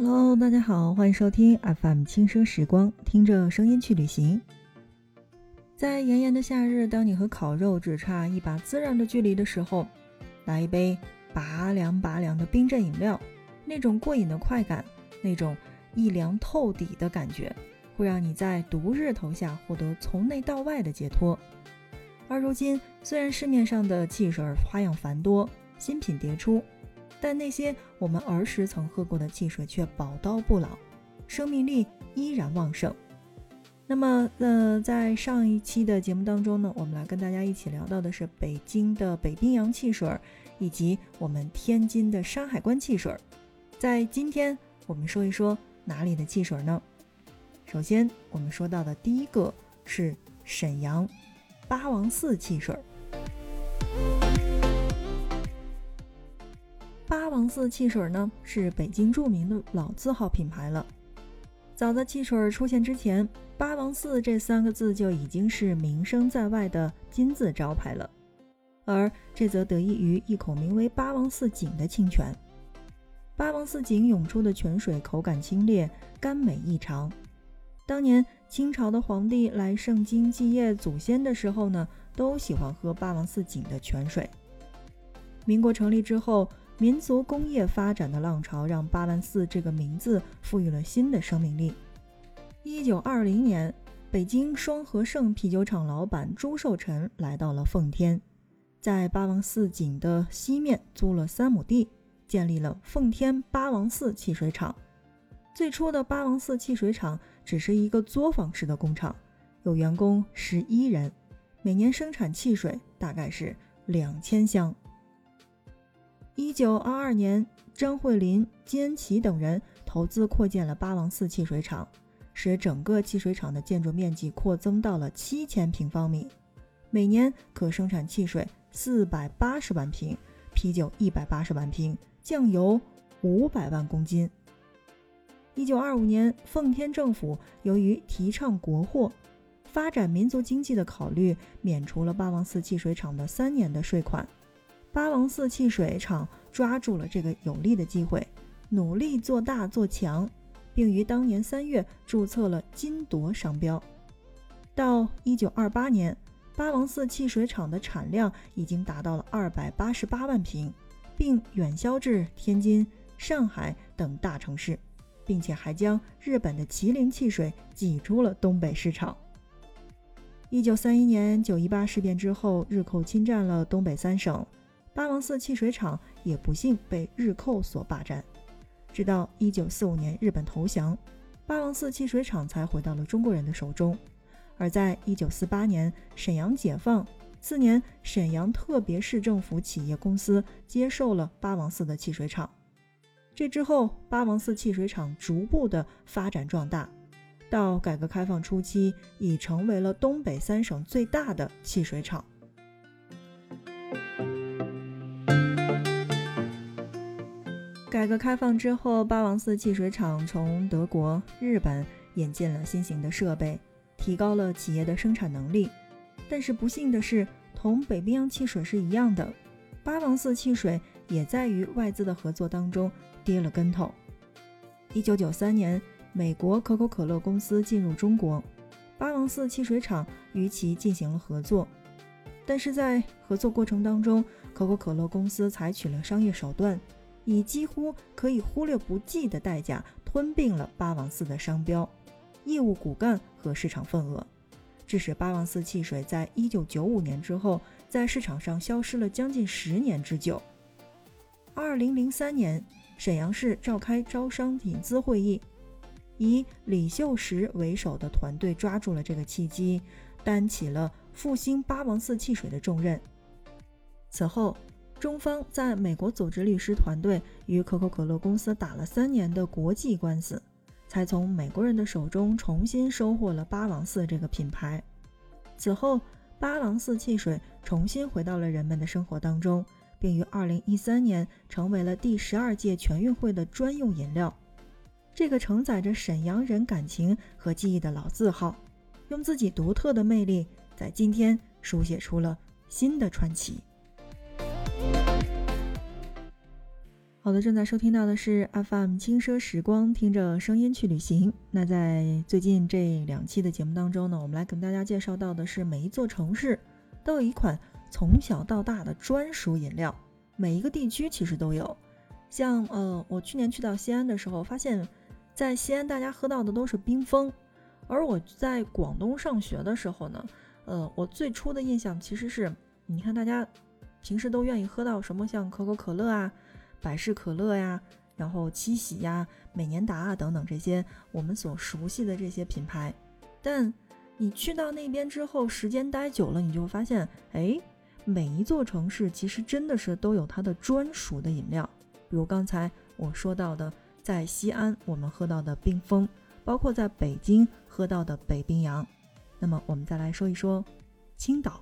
Hello，大家好，欢迎收听 FM 轻声时光，听着声音去旅行。在炎炎的夏日，当你和烤肉只差一把孜然的距离的时候，来一杯拔凉拔凉的冰镇饮料，那种过瘾的快感，那种一凉透底的感觉，会让你在毒日头下获得从内到外的解脱。而如今，虽然市面上的汽水花样繁多，新品迭出。但那些我们儿时曾喝过的汽水却宝刀不老，生命力依然旺盛。那么，呃，在上一期的节目当中呢，我们来跟大家一起聊到的是北京的北冰洋汽水，以及我们天津的山海关汽水。在今天，我们说一说哪里的汽水呢？首先，我们说到的第一个是沈阳八王寺汽水。王寺汽水呢，是北京著名的老字号品牌了。早在汽水出现之前，“八王寺”这三个字就已经是名声在外的金字招牌了。而这则得益于一口名为“八王寺井”的清泉。八王寺井涌出的泉水口感清冽，甘美异常。当年清朝的皇帝来盛京祭谒祖先的时候呢，都喜欢喝八王寺井的泉水。民国成立之后。民族工业发展的浪潮让八万寺这个名字赋予了新的生命力。一九二零年，北京双和盛啤酒厂老板朱寿臣来到了奉天，在八王寺井的西面租了三亩地，建立了奉天八王寺汽水厂。最初的八王寺汽水厂只是一个作坊式的工厂，有员工十一人，每年生产汽水大概是两千箱。一九二二年，张惠林、金恩奇等人投资扩建了八王寺汽水厂，使整个汽水厂的建筑面积扩增到了七千平方米，每年可生产汽水四百八十万瓶，啤酒一百八十万瓶，酱油五百万公斤。一九二五年，奉天政府由于提倡国货、发展民族经济的考虑，免除了八王寺汽水厂的三年的税款。八王寺汽水厂抓住了这个有利的机会，努力做大做强，并于当年三月注册了金铎商标。到一九二八年，八王寺汽水厂的产量已经达到了二百八十八万瓶，并远销至天津、上海等大城市，并且还将日本的麒麟汽水挤出了东北市场。一九三一年九一八事变之后，日寇侵占了东北三省。八王寺汽水厂也不幸被日寇所霸占，直到一九四五年日本投降，八王寺汽水厂才回到了中国人的手中。而在一九四八年沈阳解放，次年沈阳特别市政府企业公司接受了八王寺的汽水厂。这之后，八王寺汽水厂逐步的发展壮大，到改革开放初期，已成为了东北三省最大的汽水厂。改革开放之后，八王寺汽水厂从德国、日本引进了新型的设备，提高了企业的生产能力。但是不幸的是，同北冰洋汽水是一样的，八王寺汽水也在与外资的合作当中跌了跟头。一九九三年，美国可口可乐公司进入中国，八王寺汽水厂与其进行了合作，但是在合作过程当中，可口可乐公司采取了商业手段。以几乎可以忽略不计的代价吞并了八王寺的商标、业务骨干和市场份额，致使八王寺汽水在一九九五年之后在市场上消失了将近十年之久。二零零三年，沈阳市召开招商引资会议，以李秀实为首的团队抓住了这个契机，担起了复兴八王寺汽水的重任。此后。中方在美国组织律师团队与可口可乐公司打了三年的国际官司，才从美国人的手中重新收获了八王寺这个品牌。此后，八王寺汽水重新回到了人们的生活当中，并于二零一三年成为了第十二届全运会的专用饮料。这个承载着沈阳人感情和记忆的老字号，用自己独特的魅力，在今天书写出了新的传奇。好的，正在收听到的是 FM 轻奢时光，听着声音去旅行。那在最近这两期的节目当中呢，我们来跟大家介绍到的是每一座城市都有一款从小到大的专属饮料，每一个地区其实都有。像呃，我去年去到西安的时候，发现，在西安大家喝到的都是冰峰，而我在广东上学的时候呢，呃，我最初的印象其实是，你看大家平时都愿意喝到什么像可口可乐啊。百事可乐呀，然后七喜呀、美年达啊等等这些我们所熟悉的这些品牌，但你去到那边之后，时间待久了，你就会发现，哎，每一座城市其实真的是都有它的专属的饮料。比如刚才我说到的，在西安我们喝到的冰峰，包括在北京喝到的北冰洋。那么我们再来说一说青岛。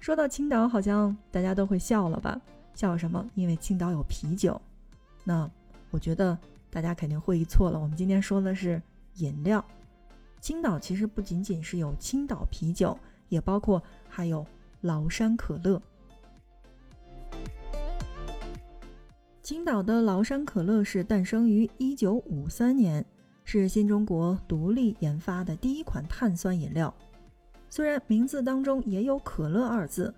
说到青岛，好像大家都会笑了吧？叫什么？因为青岛有啤酒。那我觉得大家肯定会议错了。我们今天说的是饮料。青岛其实不仅仅是有青岛啤酒，也包括还有崂山可乐。青岛的崂山可乐是诞生于一九五三年，是新中国独立研发的第一款碳酸饮料。虽然名字当中也有“可乐”二字。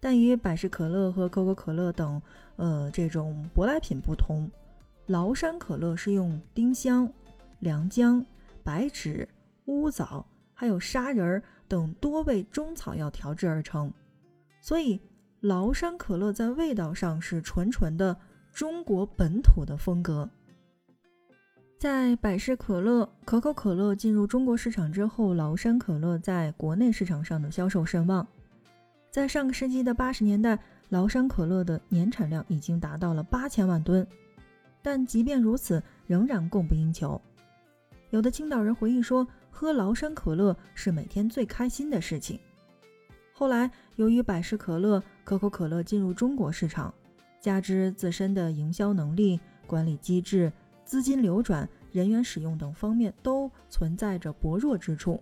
但与百事可乐和可口可乐等，呃，这种舶来品不同，崂山可乐是用丁香、良姜、白芷、乌枣，还有砂仁等多味中草药调制而成，所以崂山可乐在味道上是纯纯的中国本土的风格。在百事可乐、可口可乐进入中国市场之后，崂山可乐在国内市场上的销售甚旺。在上个世纪的八十年代，崂山可乐的年产量已经达到了八千万吨，但即便如此，仍然供不应求。有的青岛人回忆说，喝崂山可乐是每天最开心的事情。后来，由于百事可乐、可口可乐进入中国市场，加之自身的营销能力、管理机制、资金流转、人员使用等方面都存在着薄弱之处，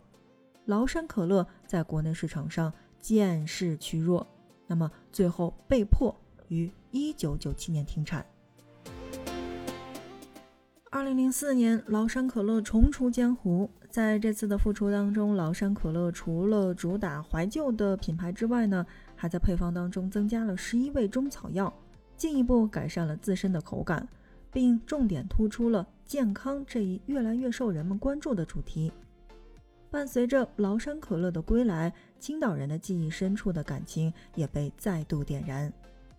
崂山可乐在国内市场上。渐势趋弱，那么最后被迫于一九九七年停产。二零零四年，崂山可乐重出江湖。在这次的复出当中，崂山可乐除了主打怀旧的品牌之外呢，还在配方当中增加了十一味中草药，进一步改善了自身的口感，并重点突出了健康这一越来越受人们关注的主题。伴随着崂山可乐的归来，青岛人的记忆深处的感情也被再度点燃，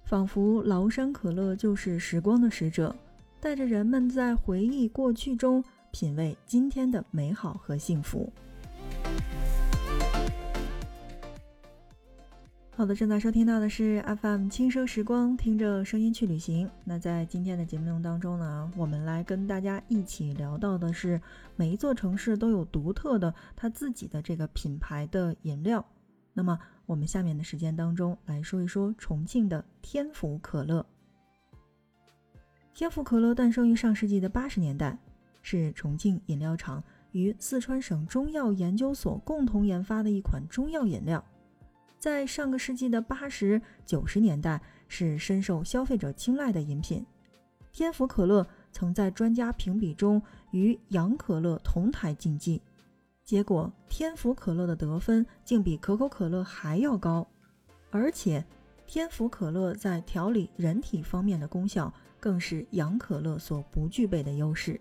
仿佛崂山可乐就是时光的使者，带着人们在回忆过去中品味今天的美好和幸福。好的，正在收听到的是 FM 轻奢时光，听着声音去旅行。那在今天的节目当中呢，我们来跟大家一起聊到的是每一座城市都有独特的它自己的这个品牌的饮料。那么我们下面的时间当中来说一说重庆的天府可乐。天府可乐诞生于上世纪的八十年代，是重庆饮料厂与四川省中药研究所共同研发的一款中药饮料。在上个世纪的八十九十年代，是深受消费者青睐的饮品。天府可乐曾在专家评比中与洋可乐同台竞技，结果天府可乐的得分竟比可口可乐还要高，而且天府可乐在调理人体方面的功效更是洋可乐所不具备的优势。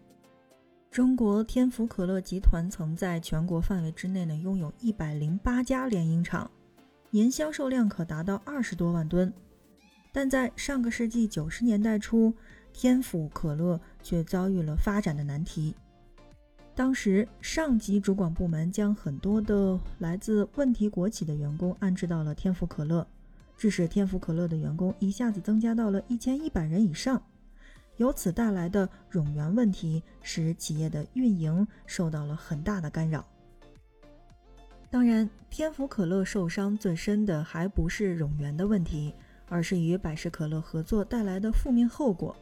中国天府可乐集团曾在全国范围之内呢，拥有一百零八家联营厂。年销售量可达到二十多万吨，但在上个世纪九十年代初，天府可乐却遭遇了发展的难题。当时，上级主管部门将很多的来自问题国企的员工安置到了天府可乐，致使天府可乐的员工一下子增加到了一千一百人以上。由此带来的冗员问题，使企业的运营受到了很大的干扰。当然，天府可乐受伤最深的还不是冗员的问题，而是与百事可乐合作带来的负面后果。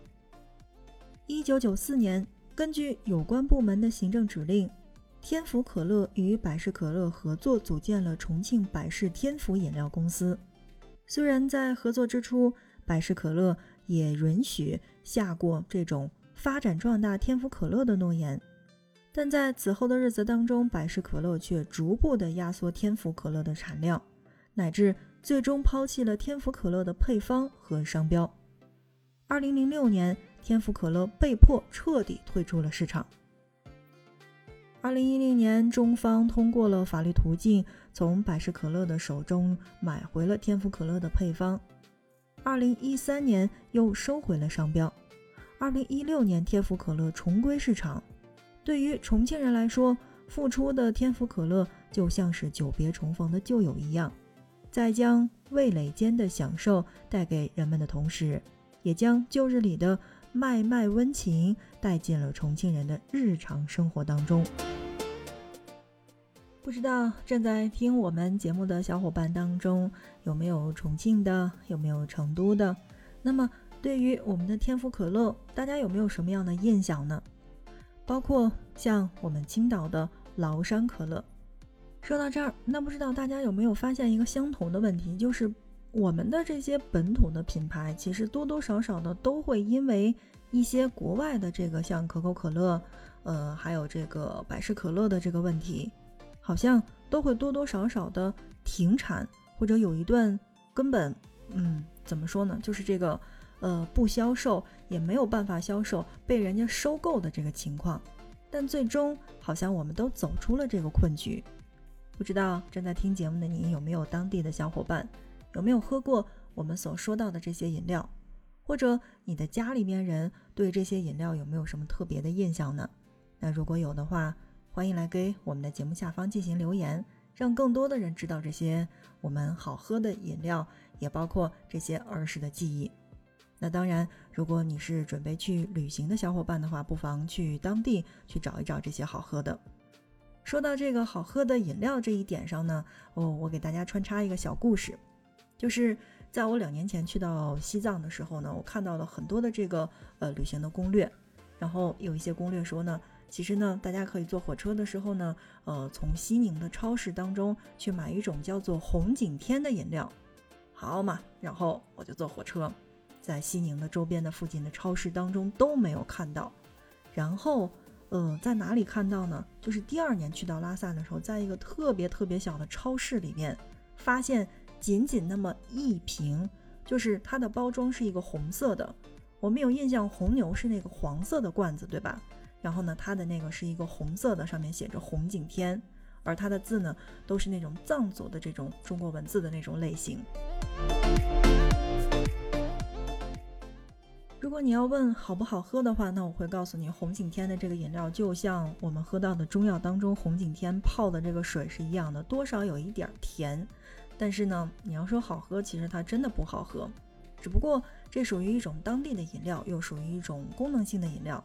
一九九四年，根据有关部门的行政指令，天府可乐与百事可乐合作组建了重庆百事天府饮料公司。虽然在合作之初，百事可乐也允许下过这种发展壮大天府可乐的诺言。但在此后的日子当中，百事可乐却逐步的压缩天府可乐的产量，乃至最终抛弃了天府可乐的配方和商标。二零零六年，天府可乐被迫彻底退出了市场。二零一零年，中方通过了法律途径，从百事可乐的手中买回了天府可乐的配方。二零一三年，又收回了商标。二零一六年，天府可乐重归市场。对于重庆人来说，复出的天府可乐就像是久别重逢的旧友一样，在将味蕾间的享受带给人们的同时，也将旧日里的脉脉温情带进了重庆人的日常生活当中。不知道正在听我们节目的小伙伴当中有没有重庆的，有没有成都的？那么对于我们的天府可乐，大家有没有什么样的印象呢？包括像我们青岛的崂山可乐。说到这儿，那不知道大家有没有发现一个相同的问题，就是我们的这些本土的品牌，其实多多少少的都会因为一些国外的这个像可口可乐，呃，还有这个百事可乐的这个问题。好像都会多多少少的停产，或者有一段根本，嗯，怎么说呢？就是这个，呃，不销售也没有办法销售，被人家收购的这个情况。但最终好像我们都走出了这个困局。不知道正在听节目的你有没有当地的小伙伴，有没有喝过我们所说到的这些饮料？或者你的家里面人对这些饮料有没有什么特别的印象呢？那如果有的话。欢迎来给我们的节目下方进行留言，让更多的人知道这些我们好喝的饮料，也包括这些儿时的记忆。那当然，如果你是准备去旅行的小伙伴的话，不妨去当地去找一找这些好喝的。说到这个好喝的饮料这一点上呢，哦，我给大家穿插一个小故事，就是在我两年前去到西藏的时候呢，我看到了很多的这个呃旅行的攻略，然后有一些攻略说呢。其实呢，大家可以坐火车的时候呢，呃，从西宁的超市当中去买一种叫做红景天的饮料，好嘛，然后我就坐火车，在西宁的周边的附近的超市当中都没有看到，然后，呃，在哪里看到呢？就是第二年去到拉萨的时候，在一个特别特别小的超市里面，发现仅仅那么一瓶，就是它的包装是一个红色的，我们有印象，红牛是那个黄色的罐子，对吧？然后呢，它的那个是一个红色的，上面写着“红景天”，而它的字呢，都是那种藏族的这种中国文字的那种类型。如果你要问好不好喝的话，那我会告诉你，红景天的这个饮料就像我们喝到的中药当中红景天泡的这个水是一样的，多少有一点甜。但是呢，你要说好喝，其实它真的不好喝。只不过这属于一种当地的饮料，又属于一种功能性的饮料。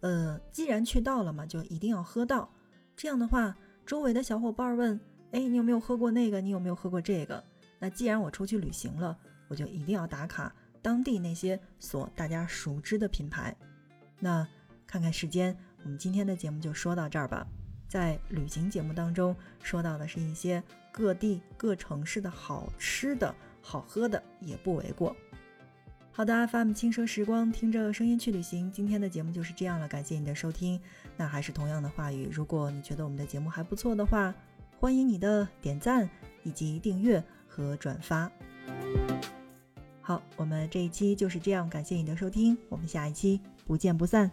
呃，既然去到了嘛，就一定要喝到。这样的话，周围的小伙伴问：“哎，你有没有喝过那个？你有没有喝过这个？”那既然我出去旅行了，我就一定要打卡当地那些所大家熟知的品牌。那看看时间，我们今天的节目就说到这儿吧。在旅行节目当中说到的是一些各地各城市的好吃的好喝的，也不为过。好的，FM 轻奢时光，听着声音去旅行。今天的节目就是这样了，感谢你的收听。那还是同样的话语，如果你觉得我们的节目还不错的话，欢迎你的点赞以及订阅和转发。好，我们这一期就是这样，感谢你的收听，我们下一期不见不散。